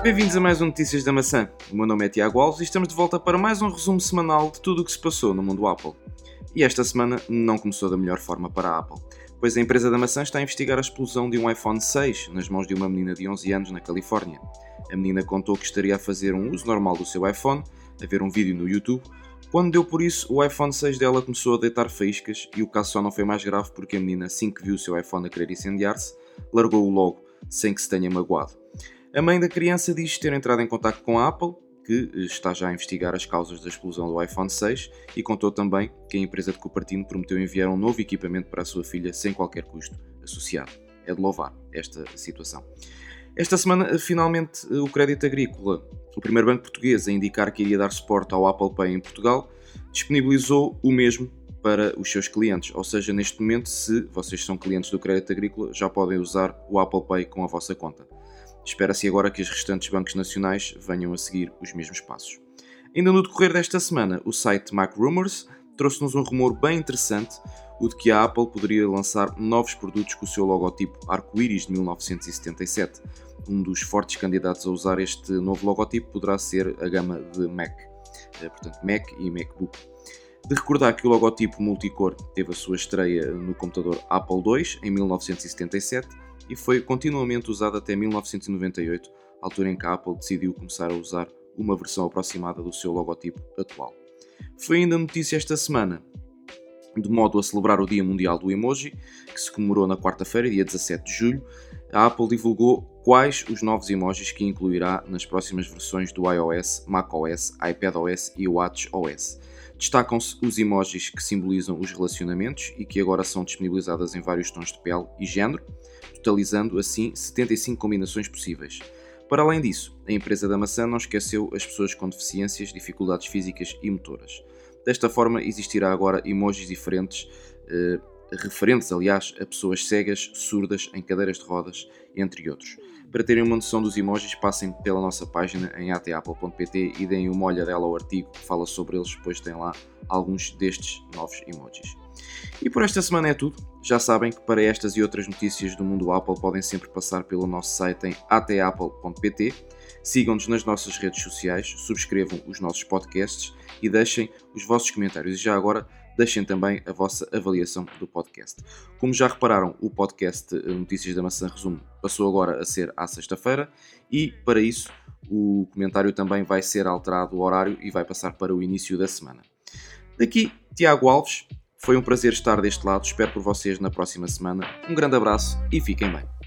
Bem-vindos a mais um Notícias da Maçã. O meu nome é Tiago Alves e estamos de volta para mais um resumo semanal de tudo o que se passou no mundo Apple. E esta semana não começou da melhor forma para a Apple, pois a empresa da maçã está a investigar a explosão de um iPhone 6 nas mãos de uma menina de 11 anos na Califórnia. A menina contou que estaria a fazer um uso normal do seu iPhone, a ver um vídeo no YouTube, quando deu por isso, o iPhone 6 dela começou a deitar faíscas e o caso só não foi mais grave porque a menina, assim que viu o seu iPhone a querer incendiar-se, largou-o logo, sem que se tenha magoado. A mãe da criança diz ter entrado em contato com a Apple, que está já a investigar as causas da explosão do iPhone 6 e contou também que a empresa de Cupertino prometeu enviar um novo equipamento para a sua filha sem qualquer custo associado. É de louvar esta situação. Esta semana, finalmente, o Crédito Agrícola, o primeiro banco português a indicar que iria dar suporte ao Apple Pay em Portugal, disponibilizou o mesmo para os seus clientes. Ou seja, neste momento, se vocês são clientes do Crédito Agrícola, já podem usar o Apple Pay com a vossa conta. Espera-se agora que os restantes bancos nacionais venham a seguir os mesmos passos. Ainda no decorrer desta semana, o site Mac Rumors trouxe-nos um rumor bem interessante, o de que a Apple poderia lançar novos produtos com o seu logotipo arco-íris de 1977. Um dos fortes candidatos a usar este novo logotipo poderá ser a gama de Mac, eh, portanto Mac e MacBook. De recordar que o logotipo multicor teve a sua estreia no computador Apple II em 1977 e foi continuamente usado até 1998, altura em que a Apple decidiu começar a usar uma versão aproximada do seu logotipo atual. Foi ainda notícia esta semana, de modo a celebrar o Dia Mundial do Emoji, que se comemorou na quarta-feira, dia 17 de julho, a Apple divulgou quais os novos emojis que incluirá nas próximas versões do iOS, macOS, iPadOS e WatchOS. Destacam-se os emojis que simbolizam os relacionamentos e que agora são disponibilizadas em vários tons de pele e género, totalizando assim 75 combinações possíveis. Para além disso, a empresa da maçã não esqueceu as pessoas com deficiências, dificuldades físicas e motoras. Desta forma, existirá agora emojis diferentes, eh, referentes, aliás, a pessoas cegas, surdas, em cadeiras de rodas, entre outros. Para terem uma noção dos emojis, passem pela nossa página em atapple.pt e deem uma olhadela ao artigo que fala sobre eles, pois tem lá alguns destes novos emojis. E por esta semana é tudo. Já sabem que para estas e outras notícias do mundo Apple podem sempre passar pelo nosso site em atapple.pt. Sigam-nos nas nossas redes sociais, subscrevam os nossos podcasts e deixem os vossos comentários. E já agora, deixem também a vossa avaliação do podcast. Como já repararam, o podcast eh, Notícias da Maçã Resumo passou agora a ser à sexta-feira e, para isso, o comentário também vai ser alterado o horário e vai passar para o início da semana. Daqui, Tiago Alves. Foi um prazer estar deste lado. Espero por vocês na próxima semana. Um grande abraço e fiquem bem.